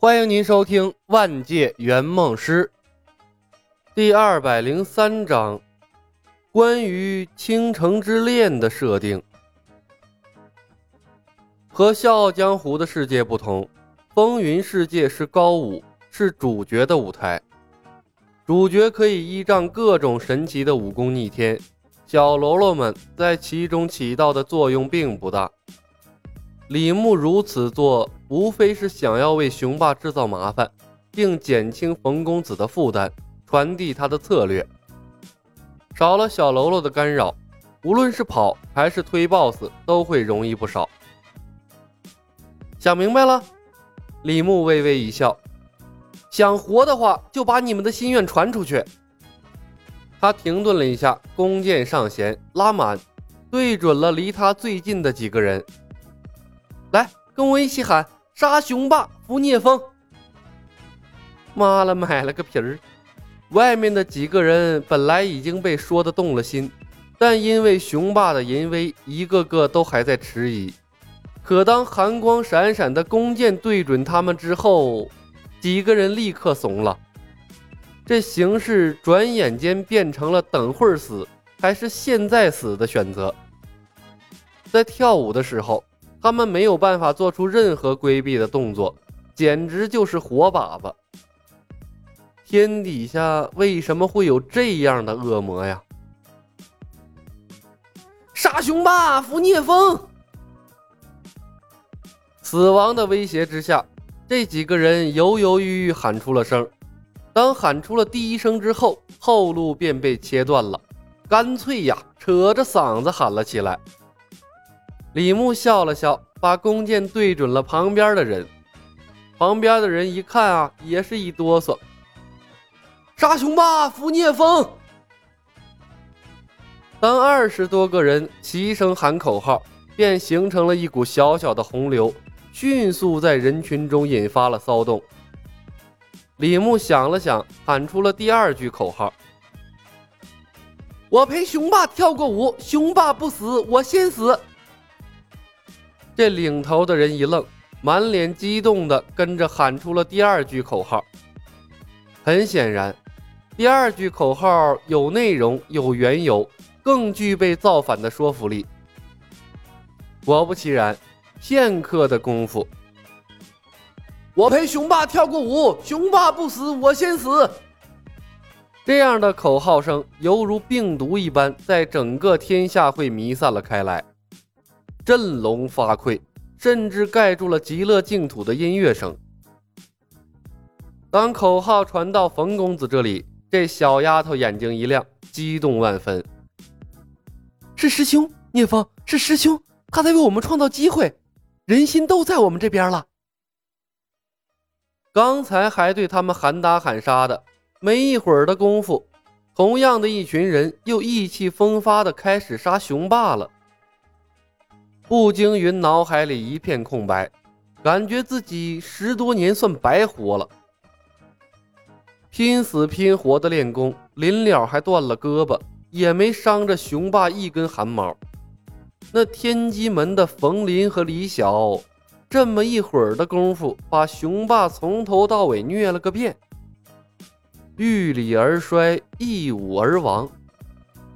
欢迎您收听《万界圆梦师》第二百零三章，关于《倾城之恋》的设定。和《笑傲江湖》的世界不同，风云世界是高武，是主角的舞台。主角可以依仗各种神奇的武功逆天，小喽啰们在其中起到的作用并不大。李牧如此做，无非是想要为雄霸制造麻烦，并减轻冯公子的负担，传递他的策略。少了小喽啰的干扰，无论是跑还是推 BOSS，都会容易不少。想明白了？李牧微微一笑，想活的话，就把你们的心愿传出去。他停顿了一下，弓箭上弦，拉满，对准了离他最近的几个人。跟我一起喊“杀雄霸，扶聂风”！妈了，买了个皮儿！外面的几个人本来已经被说的动了心，但因为雄霸的淫威，一个个都还在迟疑。可当寒光闪闪的弓箭对准他们之后，几个人立刻怂了。这形势转眼间变成了等会儿死还是现在死的选择。在跳舞的时候。他们没有办法做出任何规避的动作，简直就是活靶子。天底下为什么会有这样的恶魔呀？杀熊霸，扶聂风！死亡的威胁之下，这几个人犹犹豫豫喊出了声。当喊出了第一声之后，后路便被切断了，干脆呀，扯着嗓子喊了起来。李牧笑了笑，把弓箭对准了旁边的人。旁边的人一看啊，也是一哆嗦。杀雄霸，扶聂风！当二十多个人齐声喊口号，便形成了一股小小的洪流，迅速在人群中引发了骚动。李牧想了想，喊出了第二句口号：“我陪雄霸跳过舞，雄霸不死，我先死。”这领头的人一愣，满脸激动地跟着喊出了第二句口号。很显然，第二句口号有内容、有缘由，更具备造反的说服力。果不其然，片刻的功夫，我陪雄霸跳过舞，雄霸不死，我先死。这样的口号声犹如病毒一般，在整个天下会弥散了开来。振聋发聩，甚至盖住了极乐净土的音乐声。当口号传到冯公子这里，这小丫头眼睛一亮，激动万分。是师兄聂风，是师兄，他在为我们创造机会，人心都在我们这边了。刚才还对他们喊打喊杀的，没一会儿的功夫，同样的一群人又意气风发的开始杀雄霸了。步惊云脑海里一片空白，感觉自己十多年算白活了。拼死拼活的练功，临了还断了胳膊，也没伤着雄霸一根汗毛。那天机门的冯林和李晓，这么一会儿的功夫，把雄霸从头到尾虐了个遍。遇礼而衰，一舞而亡，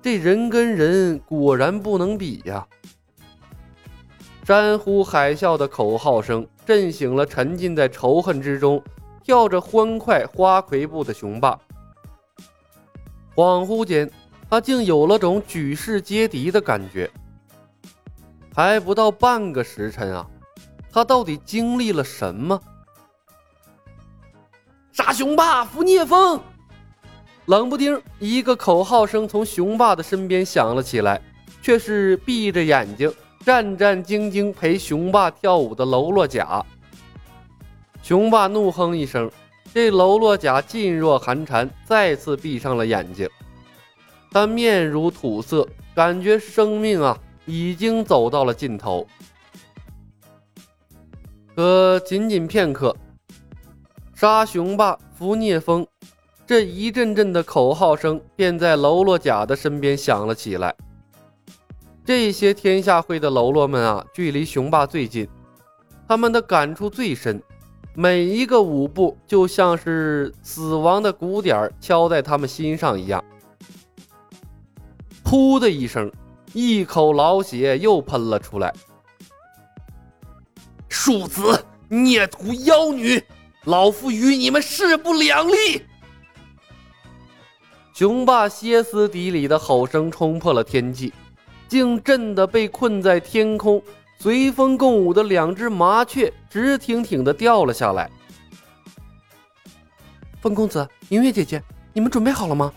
这人跟人果然不能比呀！山呼海啸的口号声震醒了沉浸在仇恨之中、跳着欢快花魁步的雄霸。恍惚间，他竟有了种举世皆敌的感觉。还不到半个时辰啊，他到底经历了什么？杀雄霸，扶聂风！冷不丁，一个口号声从雄霸的身边响了起来，却是闭着眼睛。战战兢兢陪雄霸跳舞的喽啰甲，雄霸怒哼一声，这喽啰甲噤若寒蝉，再次闭上了眼睛。他面如土色，感觉生命啊已经走到了尽头。可仅仅片刻，杀雄霸，扶聂风，这一阵阵的口号声便在喽啰甲的身边响了起来。这些天下会的喽啰们啊，距离雄霸最近，他们的感触最深。每一个舞步就像是死亡的鼓点敲在他们心上一样。噗的一声，一口老血又喷了出来。庶子、孽徒、妖女，老夫与你们势不两立！雄霸歇斯底里的吼声冲破了天际，竟震得被困在天空。随风共舞的两只麻雀直挺挺的掉了下来。风公子、明月姐姐，你们准备好了吗？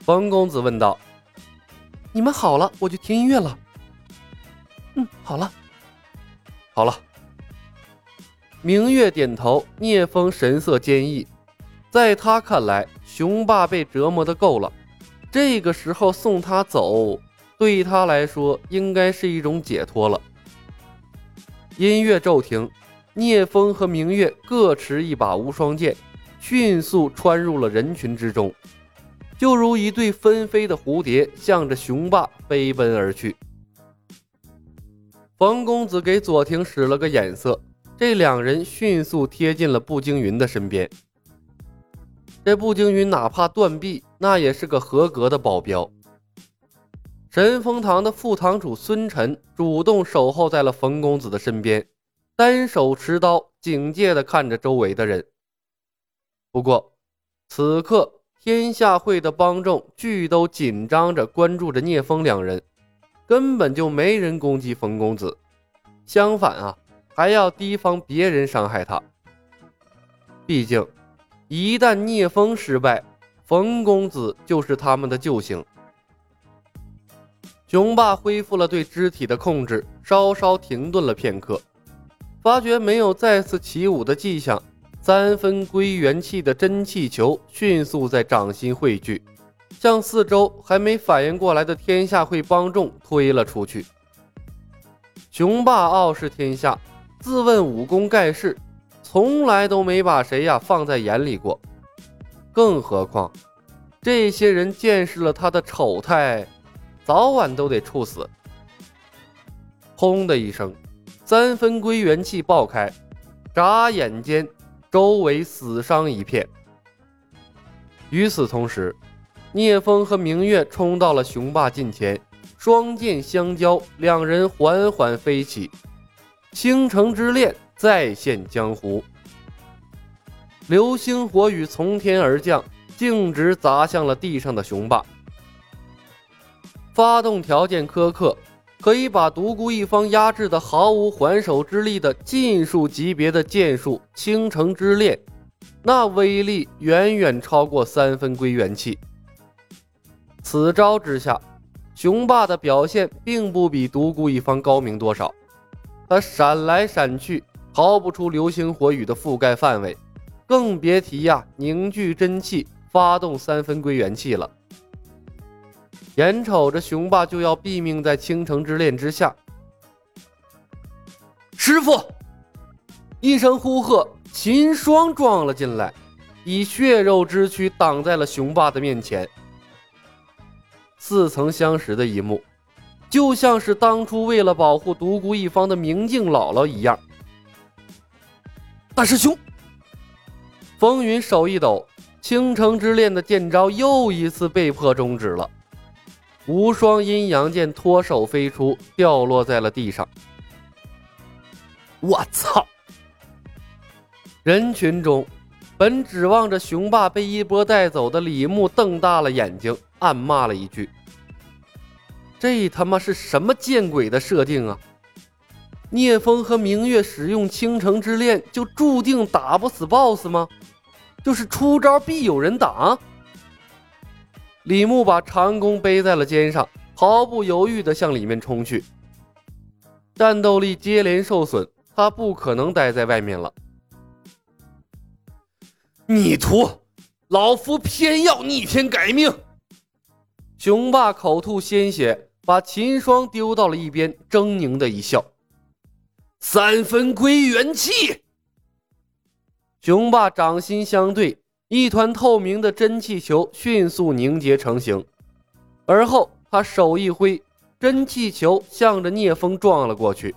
风公子问道。你们好了，我就听音乐了。嗯，好了，好了。明月点头，聂风神色坚毅，在他看来，雄霸被折磨的够了，这个时候送他走，对他来说应该是一种解脱了。音乐骤停，聂风和明月各持一把无双剑，迅速穿入了人群之中，就如一对纷飞的蝴蝶，向着雄霸飞奔而去。冯公子给左庭使了个眼色，这两人迅速贴近了步惊云的身边。这步惊云哪怕断臂，那也是个合格的保镖。神风堂的副堂主孙晨主动守候在了冯公子的身边，单手持刀，警戒地看着周围的人。不过，此刻天下会的帮众俱都紧张着关注着聂风两人，根本就没人攻击冯公子，相反啊，还要提防别人伤害他。毕竟，一旦聂风失败，冯公子就是他们的救星。雄霸恢复了对肢体的控制，稍稍停顿了片刻，发觉没有再次起舞的迹象，三分归元气的真气球迅速在掌心汇聚，向四周还没反应过来的天下会帮众推了出去。雄霸傲视天下，自问武功盖世，从来都没把谁呀放在眼里过，更何况这些人见识了他的丑态。早晚都得处死！轰的一声，三分归元气爆开，眨眼间，周围死伤一片。与此同时，聂风和明月冲到了雄霸近前，双剑相交，两人缓缓飞起，倾城之恋再现江湖。流星火雨从天而降，径直砸向了地上的雄霸。发动条件苛刻，可以把独孤一方压制的毫无还手之力的禁术级别的剑术“倾城之恋”，那威力远远超过三分归元气。此招之下，雄霸的表现并不比独孤一方高明多少。他闪来闪去，逃不出流星火雨的覆盖范围，更别提呀凝聚真气，发动三分归元气了。眼瞅着雄霸就要毙命在倾城之恋之下，师傅一声呼喝，秦霜撞了进来，以血肉之躯挡在了雄霸的面前。似曾相识的一幕，就像是当初为了保护独孤一方的明镜姥姥一样。大师兄，风云手一抖，倾城之恋的剑招又一次被迫终止了。无双阴阳剑脱手飞出，掉落在了地上。我操！人群中，本指望着雄霸被一波带走的李牧瞪大了眼睛，暗骂了一句：“这他妈是什么见鬼的设定啊！聂风和明月使用倾城之恋，就注定打不死 BOSS 吗？就是出招必有人挡？”李牧把长弓背在了肩上，毫不犹豫地向里面冲去。战斗力接连受损，他不可能待在外面了。逆徒，老夫偏要逆天改命！雄霸口吐鲜血，把秦霜丢到了一边，狰狞的一笑：“三分归元气。”雄霸掌心相对。一团透明的真气球迅速凝结成型，而后他手一挥，真气球向着聂风撞了过去。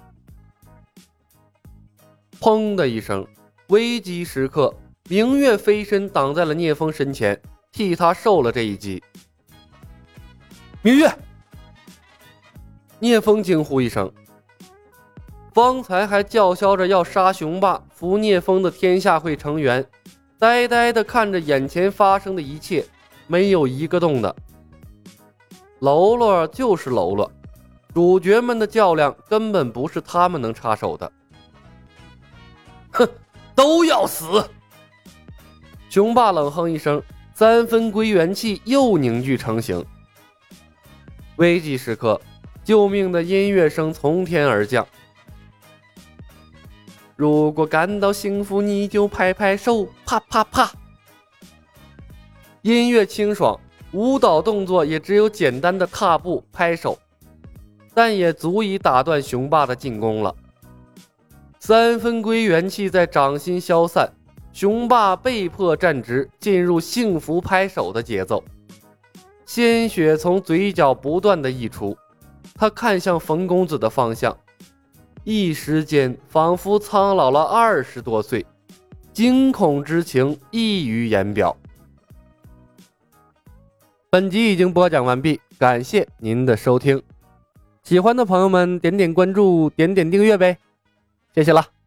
砰的一声，危机时刻，明月飞身挡在了聂风身前，替他受了这一击。明月，聂风惊呼一声。方才还叫嚣着要杀雄霸、扶聂风的天下会成员，呆呆地看着眼前发生的一切，没有一个动的。喽啰就是喽啰，主角们的较量根本不是他们能插手的。哼，都要死！雄霸冷哼一声，三分归元气又凝聚成型。危急时刻，救命的音乐声从天而降。如果感到幸福，你就拍拍手，啪啪啪。音乐清爽，舞蹈动作也只有简单的踏步、拍手，但也足以打断雄霸的进攻了。三分归元气在掌心消散，雄霸被迫站直，进入幸福拍手的节奏。鲜血从嘴角不断的溢出，他看向冯公子的方向，一时间仿佛苍老了二十多岁，惊恐之情溢于言表。本集已经播讲完毕，感谢您的收听，喜欢的朋友们点点关注，点点订阅呗。谢谢了。